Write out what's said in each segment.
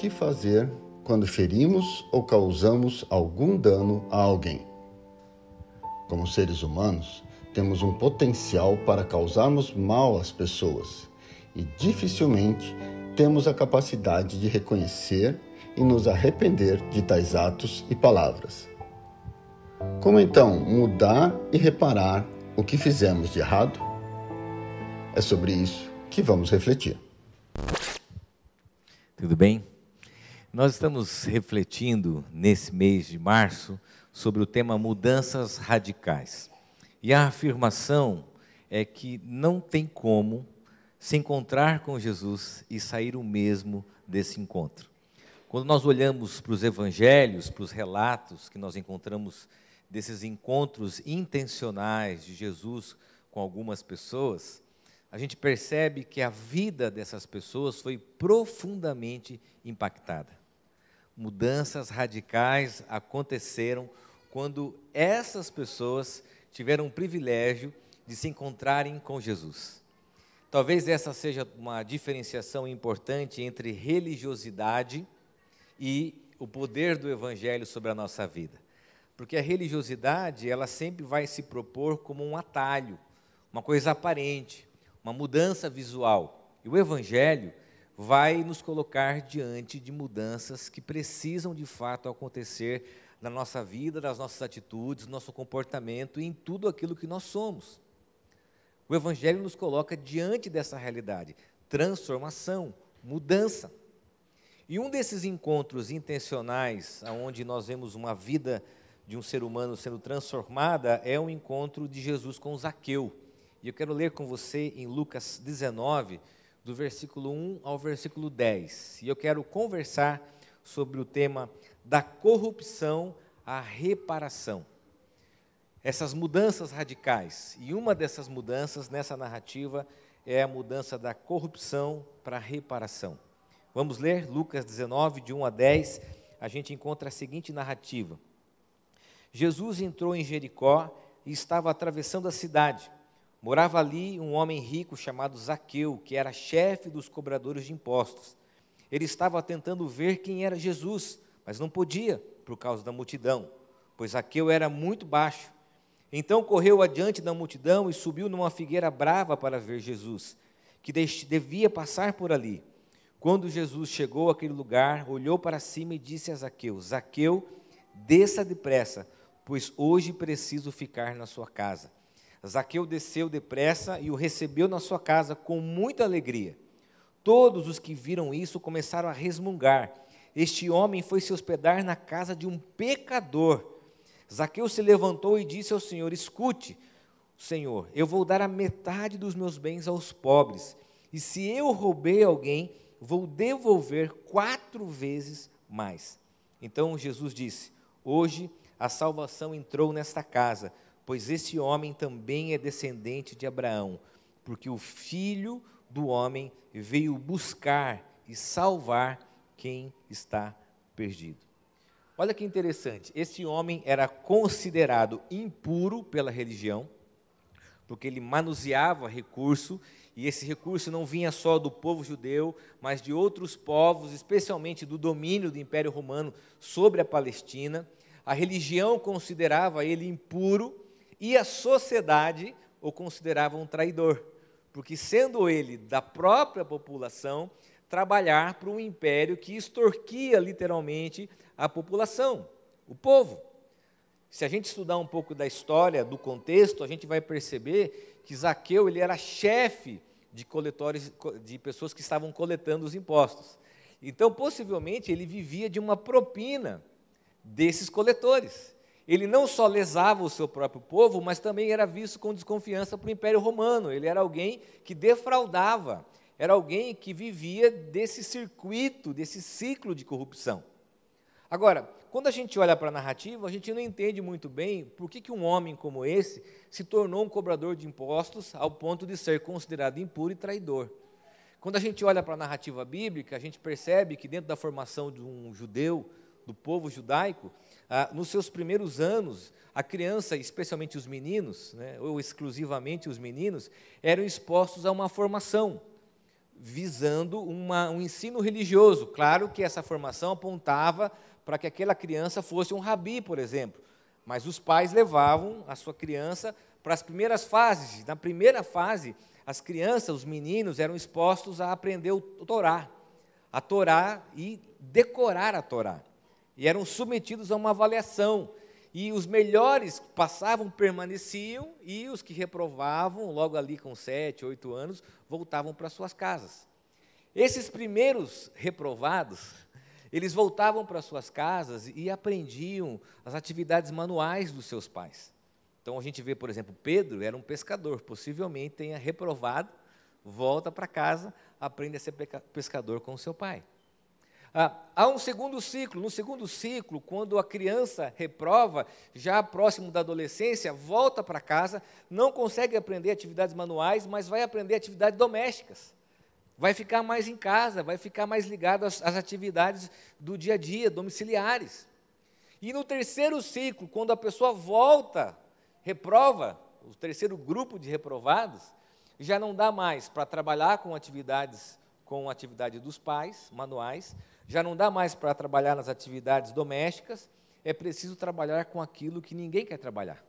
que fazer quando ferimos ou causamos algum dano a alguém. Como seres humanos, temos um potencial para causarmos mal às pessoas e dificilmente temos a capacidade de reconhecer e nos arrepender de tais atos e palavras. Como então mudar e reparar o que fizemos de errado? É sobre isso que vamos refletir. Tudo bem? Nós estamos refletindo nesse mês de março sobre o tema mudanças radicais. E a afirmação é que não tem como se encontrar com Jesus e sair o mesmo desse encontro. Quando nós olhamos para os evangelhos, para os relatos que nós encontramos desses encontros intencionais de Jesus com algumas pessoas, a gente percebe que a vida dessas pessoas foi profundamente impactada. Mudanças radicais aconteceram quando essas pessoas tiveram o privilégio de se encontrarem com Jesus. Talvez essa seja uma diferenciação importante entre religiosidade e o poder do evangelho sobre a nossa vida. Porque a religiosidade, ela sempre vai se propor como um atalho, uma coisa aparente, uma mudança visual. E o Evangelho vai nos colocar diante de mudanças que precisam de fato acontecer na nossa vida, nas nossas atitudes, no nosso comportamento e em tudo aquilo que nós somos. O Evangelho nos coloca diante dessa realidade, transformação, mudança. E um desses encontros intencionais, onde nós vemos uma vida de um ser humano sendo transformada, é o encontro de Jesus com Zaqueu. E eu quero ler com você em Lucas 19, do versículo 1 ao versículo 10. E eu quero conversar sobre o tema da corrupção à reparação. Essas mudanças radicais. E uma dessas mudanças nessa narrativa é a mudança da corrupção para a reparação. Vamos ler Lucas 19, de 1 a 10. A gente encontra a seguinte narrativa: Jesus entrou em Jericó e estava atravessando a cidade. Morava ali um homem rico chamado Zaqueu, que era chefe dos cobradores de impostos. Ele estava tentando ver quem era Jesus, mas não podia por causa da multidão, pois Zaqueu era muito baixo. Então correu adiante da multidão e subiu numa figueira brava para ver Jesus, que devia passar por ali. Quando Jesus chegou àquele lugar, olhou para cima e disse a Zaqueu: Zaqueu, desça depressa, pois hoje preciso ficar na sua casa. Zaqueu desceu depressa e o recebeu na sua casa com muita alegria. Todos os que viram isso começaram a resmungar. Este homem foi se hospedar na casa de um pecador. Zaqueu se levantou e disse ao Senhor: Escute, Senhor, eu vou dar a metade dos meus bens aos pobres, e se eu roubei alguém, vou devolver quatro vezes mais. Então Jesus disse: Hoje a salvação entrou nesta casa pois esse homem também é descendente de Abraão, porque o filho do homem veio buscar e salvar quem está perdido. Olha que interessante, esse homem era considerado impuro pela religião, porque ele manuseava recurso, e esse recurso não vinha só do povo judeu, mas de outros povos, especialmente do domínio do Império Romano sobre a Palestina. A religião considerava ele impuro, e a sociedade o considerava um traidor, porque sendo ele da própria população, trabalhar para um império que extorquia literalmente a população, o povo. Se a gente estudar um pouco da história, do contexto, a gente vai perceber que Zaqueu ele era chefe de coletores, de pessoas que estavam coletando os impostos. Então, possivelmente, ele vivia de uma propina desses coletores ele não só lesava o seu próprio povo, mas também era visto com desconfiança para o Império Romano. Ele era alguém que defraudava, era alguém que vivia desse circuito, desse ciclo de corrupção. Agora, quando a gente olha para a narrativa, a gente não entende muito bem por que, que um homem como esse se tornou um cobrador de impostos ao ponto de ser considerado impuro e traidor. Quando a gente olha para a narrativa bíblica, a gente percebe que dentro da formação de um judeu, do povo judaico, ah, nos seus primeiros anos, a criança, especialmente os meninos, né, ou exclusivamente os meninos, eram expostos a uma formação visando uma, um ensino religioso. Claro que essa formação apontava para que aquela criança fosse um rabi, por exemplo. Mas os pais levavam a sua criança para as primeiras fases. Na primeira fase, as crianças, os meninos, eram expostos a aprender o Torá, a Torá e decorar a Torá. E eram submetidos a uma avaliação. E os melhores passavam, permaneciam, e os que reprovavam, logo ali com sete, oito anos, voltavam para suas casas. Esses primeiros reprovados, eles voltavam para suas casas e aprendiam as atividades manuais dos seus pais. Então a gente vê, por exemplo, Pedro era um pescador, possivelmente tenha reprovado, volta para casa, aprende a ser pescador com seu pai. Ah, há um segundo ciclo. No segundo ciclo, quando a criança reprova, já próximo da adolescência, volta para casa, não consegue aprender atividades manuais, mas vai aprender atividades domésticas. Vai ficar mais em casa, vai ficar mais ligado às, às atividades do dia a dia, domiciliares. E no terceiro ciclo, quando a pessoa volta, reprova, o terceiro grupo de reprovados, já não dá mais para trabalhar com atividades com a atividade dos pais, manuais, já não dá mais para trabalhar nas atividades domésticas, é preciso trabalhar com aquilo que ninguém quer trabalhar.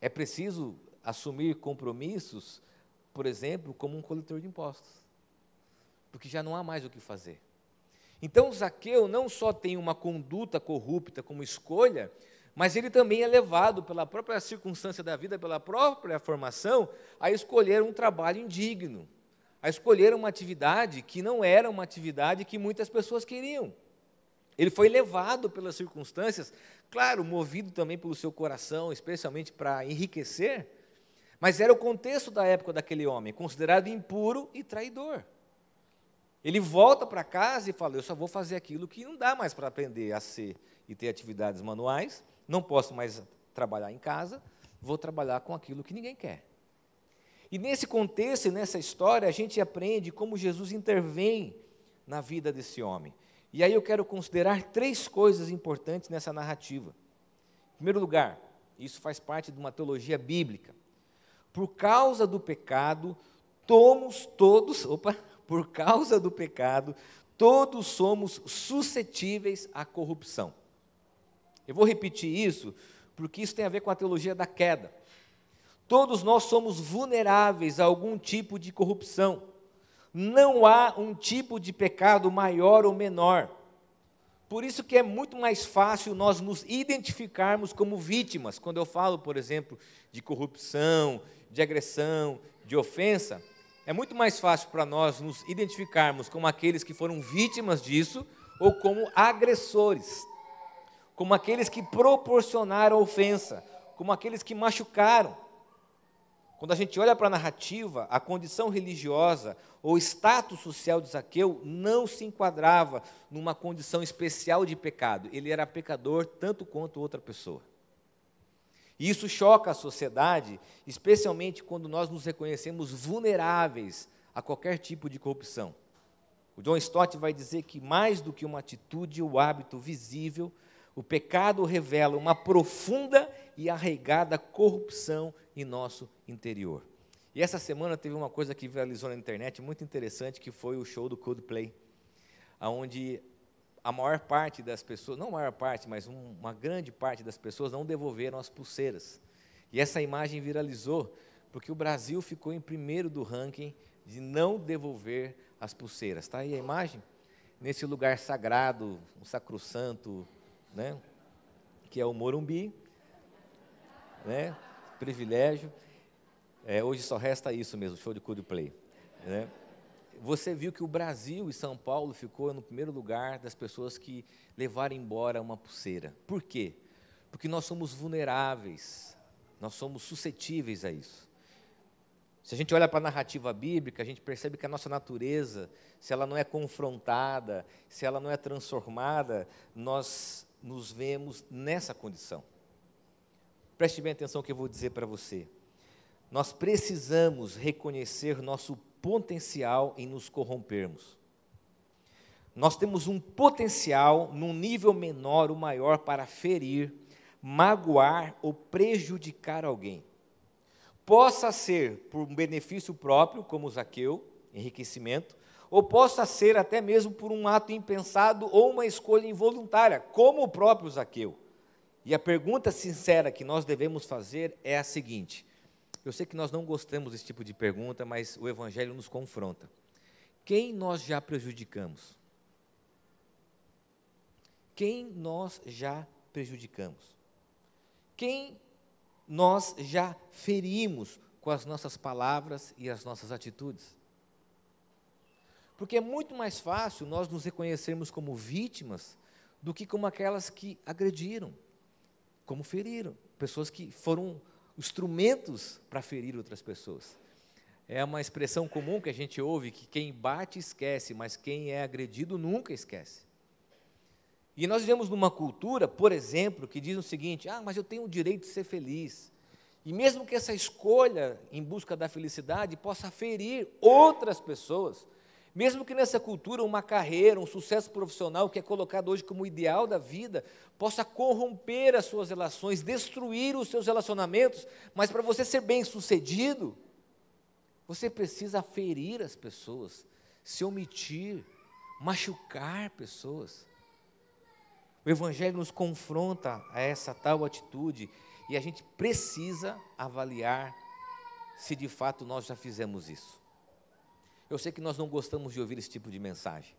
É preciso assumir compromissos, por exemplo, como um coletor de impostos, porque já não há mais o que fazer. Então, Zaqueu não só tem uma conduta corrupta como escolha, mas ele também é levado pela própria circunstância da vida, pela própria formação, a escolher um trabalho indigno a escolher uma atividade que não era uma atividade que muitas pessoas queriam. Ele foi levado pelas circunstâncias, claro, movido também pelo seu coração, especialmente para enriquecer, mas era o contexto da época daquele homem, considerado impuro e traidor. Ele volta para casa e fala: Eu só vou fazer aquilo que não dá mais para aprender a ser e ter atividades manuais, não posso mais trabalhar em casa, vou trabalhar com aquilo que ninguém quer. E nesse contexto e nessa história, a gente aprende como Jesus intervém na vida desse homem. E aí eu quero considerar três coisas importantes nessa narrativa. Em primeiro lugar, isso faz parte de uma teologia bíblica. Por causa do pecado, tomos todos, opa, por causa do pecado, todos somos suscetíveis à corrupção. Eu vou repetir isso, porque isso tem a ver com a teologia da queda. Todos nós somos vulneráveis a algum tipo de corrupção. Não há um tipo de pecado maior ou menor. Por isso que é muito mais fácil nós nos identificarmos como vítimas. Quando eu falo, por exemplo, de corrupção, de agressão, de ofensa, é muito mais fácil para nós nos identificarmos como aqueles que foram vítimas disso ou como agressores, como aqueles que proporcionaram ofensa, como aqueles que machucaram. Quando a gente olha para a narrativa, a condição religiosa ou status social de Zaqueu não se enquadrava numa condição especial de pecado. Ele era pecador tanto quanto outra pessoa. E isso choca a sociedade, especialmente quando nós nos reconhecemos vulneráveis a qualquer tipo de corrupção. O John Stott vai dizer que mais do que uma atitude ou hábito visível, o pecado revela uma profunda e arraigada corrupção em nosso interior. E essa semana teve uma coisa que viralizou na internet muito interessante, que foi o show do Coldplay, onde a maior parte das pessoas, não a maior parte, mas um, uma grande parte das pessoas não devolveram as pulseiras. E essa imagem viralizou porque o Brasil ficou em primeiro do ranking de não devolver as pulseiras. Está aí a imagem? Nesse lugar sagrado, um sacrosanto, né? que é o Morumbi, né? privilégio. É, hoje só resta isso mesmo, show de Coldplay. Né? Você viu que o Brasil e São Paulo ficou no primeiro lugar das pessoas que levaram embora uma pulseira. Por quê? Porque nós somos vulneráveis, nós somos suscetíveis a isso. Se a gente olha para a narrativa bíblica, a gente percebe que a nossa natureza, se ela não é confrontada, se ela não é transformada, nós nos vemos nessa condição. Preste bem atenção no que eu vou dizer para você. Nós precisamos reconhecer nosso potencial em nos corrompermos. Nós temos um potencial num nível menor ou maior para ferir, magoar ou prejudicar alguém. possa ser por um benefício próprio, como Zaqueu, enriquecimento, ou possa ser até mesmo por um ato impensado ou uma escolha involuntária, como o próprio Zaqueu. E a pergunta sincera que nós devemos fazer é a seguinte: eu sei que nós não gostamos desse tipo de pergunta, mas o Evangelho nos confronta. Quem nós já prejudicamos? Quem nós já prejudicamos? Quem nós já ferimos com as nossas palavras e as nossas atitudes? Porque é muito mais fácil nós nos reconhecermos como vítimas do que como aquelas que agrediram, como feriram, pessoas que foram instrumentos para ferir outras pessoas. É uma expressão comum que a gente ouve que quem bate esquece, mas quem é agredido nunca esquece. E nós vivemos numa cultura, por exemplo, que diz o seguinte: ah, mas eu tenho o direito de ser feliz. E mesmo que essa escolha em busca da felicidade possa ferir outras pessoas, mesmo que nessa cultura uma carreira, um sucesso profissional que é colocado hoje como ideal da vida, possa corromper as suas relações, destruir os seus relacionamentos, mas para você ser bem-sucedido, você precisa ferir as pessoas, se omitir, machucar pessoas. O Evangelho nos confronta a essa tal atitude e a gente precisa avaliar se de fato nós já fizemos isso. Eu sei que nós não gostamos de ouvir esse tipo de mensagem,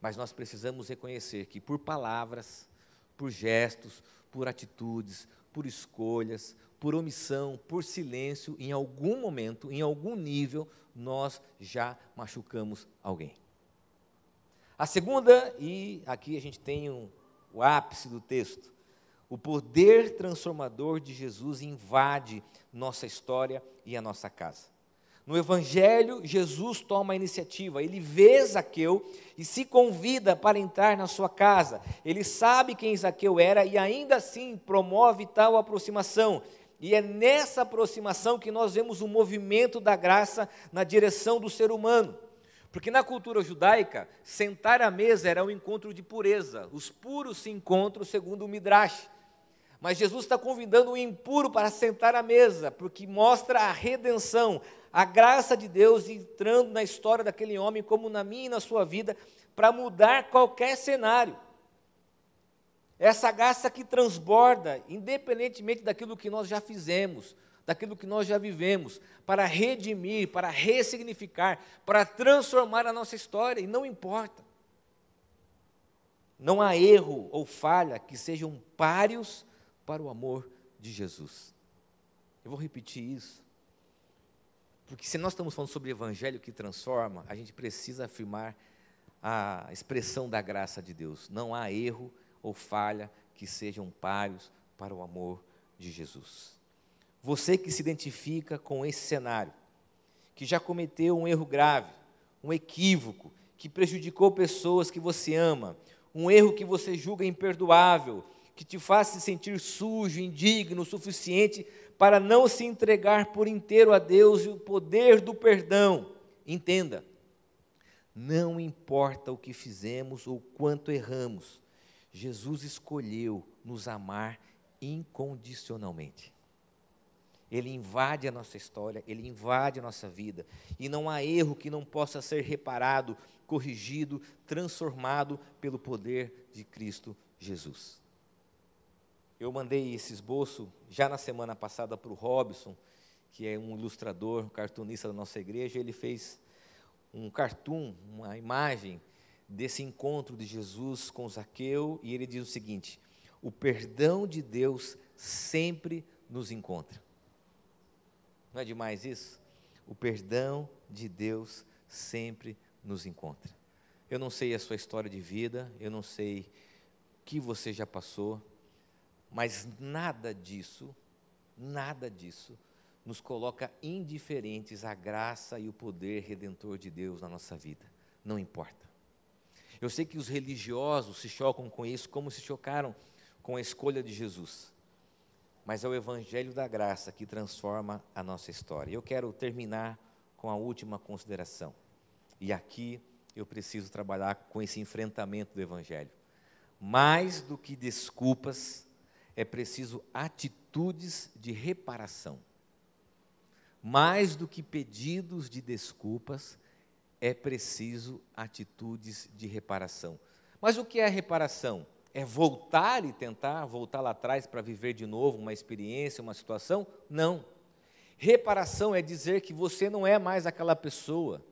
mas nós precisamos reconhecer que por palavras, por gestos, por atitudes, por escolhas, por omissão, por silêncio, em algum momento, em algum nível, nós já machucamos alguém. A segunda, e aqui a gente tem um, o ápice do texto, o poder transformador de Jesus invade nossa história e a nossa casa. No Evangelho, Jesus toma a iniciativa, ele vê Zaqueu e se convida para entrar na sua casa. Ele sabe quem Zaqueu era e ainda assim promove tal aproximação. E é nessa aproximação que nós vemos o movimento da graça na direção do ser humano. Porque na cultura judaica, sentar à mesa era um encontro de pureza. Os puros se encontram segundo o Midrash. Mas Jesus está convidando o impuro para sentar à mesa, porque mostra a redenção, a graça de Deus entrando na história daquele homem, como na minha e na sua vida, para mudar qualquer cenário. Essa graça que transborda, independentemente daquilo que nós já fizemos, daquilo que nós já vivemos, para redimir, para ressignificar, para transformar a nossa história, e não importa. Não há erro ou falha que sejam páreos para o amor de Jesus. Eu vou repetir isso. Porque se nós estamos falando sobre evangelho que transforma, a gente precisa afirmar a expressão da graça de Deus. Não há erro ou falha que sejam páreos para o amor de Jesus. Você que se identifica com esse cenário, que já cometeu um erro grave, um equívoco, que prejudicou pessoas que você ama, um erro que você julga imperdoável, que te faz se sentir sujo, indigno suficiente para não se entregar por inteiro a Deus e o poder do perdão. Entenda, não importa o que fizemos ou quanto erramos, Jesus escolheu nos amar incondicionalmente. Ele invade a nossa história, ele invade a nossa vida, e não há erro que não possa ser reparado, corrigido, transformado pelo poder de Cristo Jesus. Eu mandei esse esboço já na semana passada para o Robson, que é um ilustrador, um cartunista da nossa igreja. Ele fez um cartoon, uma imagem desse encontro de Jesus com Zaqueu, e ele diz o seguinte: o perdão de Deus sempre nos encontra. Não é demais isso? O perdão de Deus sempre nos encontra. Eu não sei a sua história de vida, eu não sei o que você já passou, mas nada disso, nada disso nos coloca indiferentes à graça e o poder redentor de Deus na nossa vida. Não importa. Eu sei que os religiosos se chocam com isso, como se chocaram com a escolha de Jesus. Mas é o Evangelho da graça que transforma a nossa história. Eu quero terminar com a última consideração. E aqui eu preciso trabalhar com esse enfrentamento do Evangelho. Mais do que desculpas, é preciso atitudes de reparação. mais do que pedidos de desculpas, é preciso atitudes de reparação. Mas o que é reparação? É voltar e tentar voltar lá atrás para viver de novo uma experiência, uma situação? Não. Reparação é dizer que você não é mais aquela pessoa,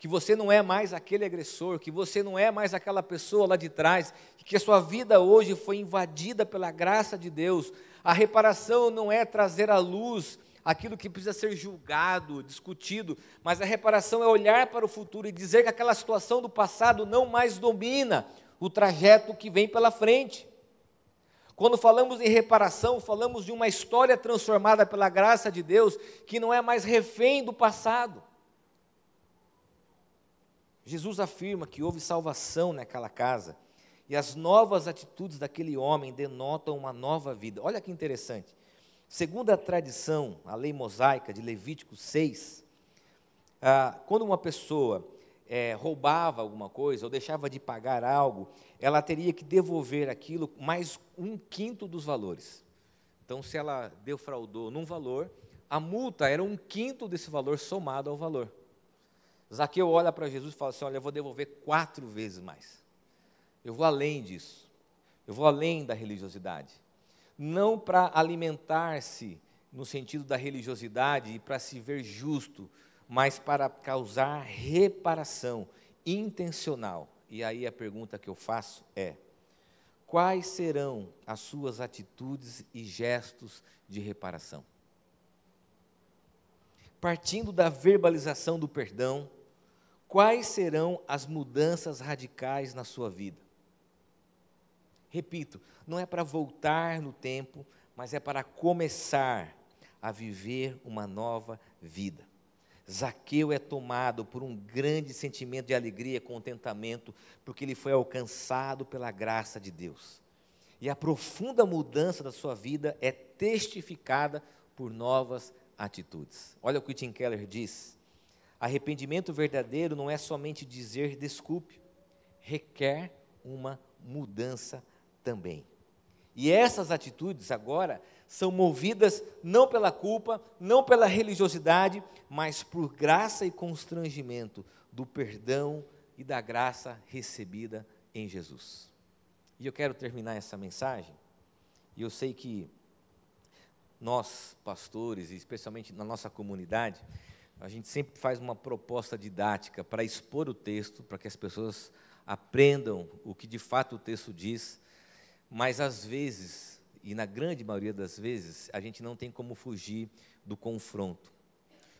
que você não é mais aquele agressor, que você não é mais aquela pessoa lá de trás, que a sua vida hoje foi invadida pela graça de Deus. A reparação não é trazer à luz aquilo que precisa ser julgado, discutido, mas a reparação é olhar para o futuro e dizer que aquela situação do passado não mais domina o trajeto que vem pela frente. Quando falamos em reparação, falamos de uma história transformada pela graça de Deus, que não é mais refém do passado. Jesus afirma que houve salvação naquela casa, e as novas atitudes daquele homem denotam uma nova vida. Olha que interessante. Segundo a tradição, a lei mosaica de Levítico 6, ah, quando uma pessoa é, roubava alguma coisa ou deixava de pagar algo, ela teria que devolver aquilo mais um quinto dos valores. Então, se ela defraudou num valor, a multa era um quinto desse valor somado ao valor. Zaqueu olha para Jesus e fala assim: Olha, eu vou devolver quatro vezes mais. Eu vou além disso. Eu vou além da religiosidade não para alimentar-se no sentido da religiosidade e para se ver justo, mas para causar reparação intencional. E aí a pergunta que eu faço é: quais serão as suas atitudes e gestos de reparação? Partindo da verbalização do perdão, quais serão as mudanças radicais na sua vida? Repito, não é para voltar no tempo, mas é para começar a viver uma nova vida. Zaqueu é tomado por um grande sentimento de alegria e contentamento, porque ele foi alcançado pela graça de Deus. E a profunda mudança da sua vida é testificada por novas atitudes. Olha o que Tim Keller diz: arrependimento verdadeiro não é somente dizer desculpe, requer uma mudança também. E essas atitudes agora são movidas não pela culpa, não pela religiosidade, mas por graça e constrangimento do perdão e da graça recebida em Jesus. E eu quero terminar essa mensagem, e eu sei que nós, pastores, e especialmente na nossa comunidade, a gente sempre faz uma proposta didática para expor o texto, para que as pessoas aprendam o que de fato o texto diz mas às vezes, e na grande maioria das vezes, a gente não tem como fugir do confronto,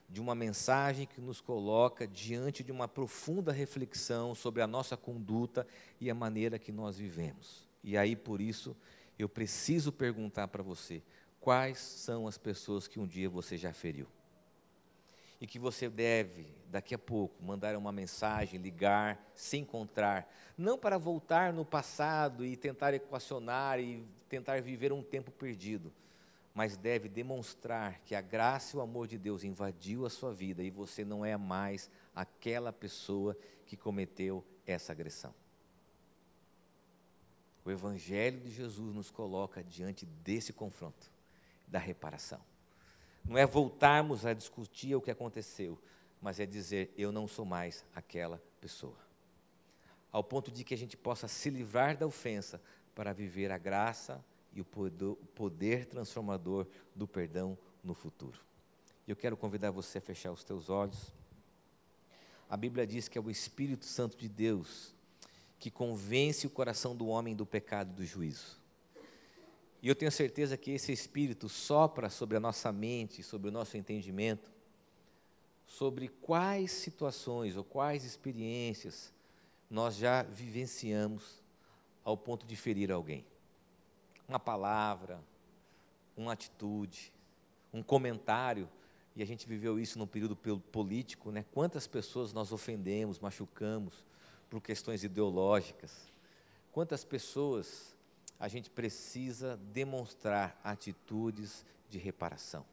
de uma mensagem que nos coloca diante de uma profunda reflexão sobre a nossa conduta e a maneira que nós vivemos. E aí, por isso, eu preciso perguntar para você: quais são as pessoas que um dia você já feriu? E que você deve, daqui a pouco, mandar uma mensagem, ligar, se encontrar, não para voltar no passado e tentar equacionar e tentar viver um tempo perdido, mas deve demonstrar que a graça e o amor de Deus invadiu a sua vida e você não é mais aquela pessoa que cometeu essa agressão. O Evangelho de Jesus nos coloca diante desse confronto, da reparação. Não é voltarmos a discutir o que aconteceu, mas é dizer: eu não sou mais aquela pessoa. Ao ponto de que a gente possa se livrar da ofensa para viver a graça e o poder transformador do perdão no futuro. Eu quero convidar você a fechar os teus olhos. A Bíblia diz que é o Espírito Santo de Deus que convence o coração do homem do pecado e do juízo. E eu tenho certeza que esse Espírito sopra sobre a nossa mente, sobre o nosso entendimento, sobre quais situações ou quais experiências nós já vivenciamos ao ponto de ferir alguém. Uma palavra, uma atitude, um comentário, e a gente viveu isso no período político, né? Quantas pessoas nós ofendemos, machucamos por questões ideológicas? Quantas pessoas a gente precisa demonstrar atitudes de reparação.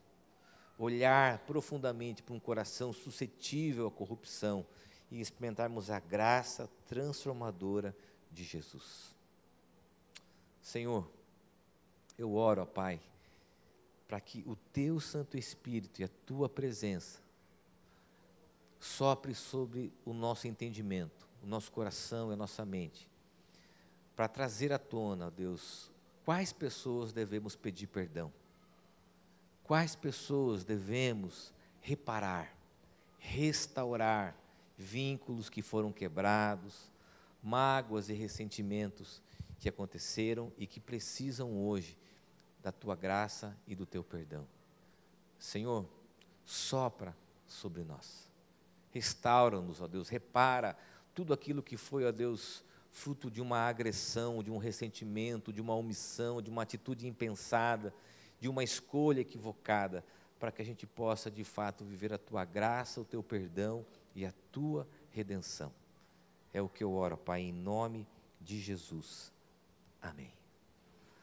Olhar profundamente para um coração suscetível à corrupção e experimentarmos a graça transformadora de Jesus. Senhor, eu oro, ó Pai, para que o teu Santo Espírito e a tua presença sopre sobre o nosso entendimento, o nosso coração e a nossa mente, para trazer à tona, Deus, quais pessoas devemos pedir perdão, quais pessoas devemos reparar, restaurar vínculos que foram quebrados, mágoas e ressentimentos que aconteceram e que precisam hoje da tua graça e do teu perdão. Senhor, sopra sobre nós. Restaura-nos, ó Deus, repara tudo aquilo que foi, ó Deus, fruto de uma agressão, de um ressentimento, de uma omissão, de uma atitude impensada, de uma escolha equivocada, para que a gente possa de fato viver a tua graça, o teu perdão e a tua redenção. É o que eu oro, Pai, em nome de Jesus. Amém.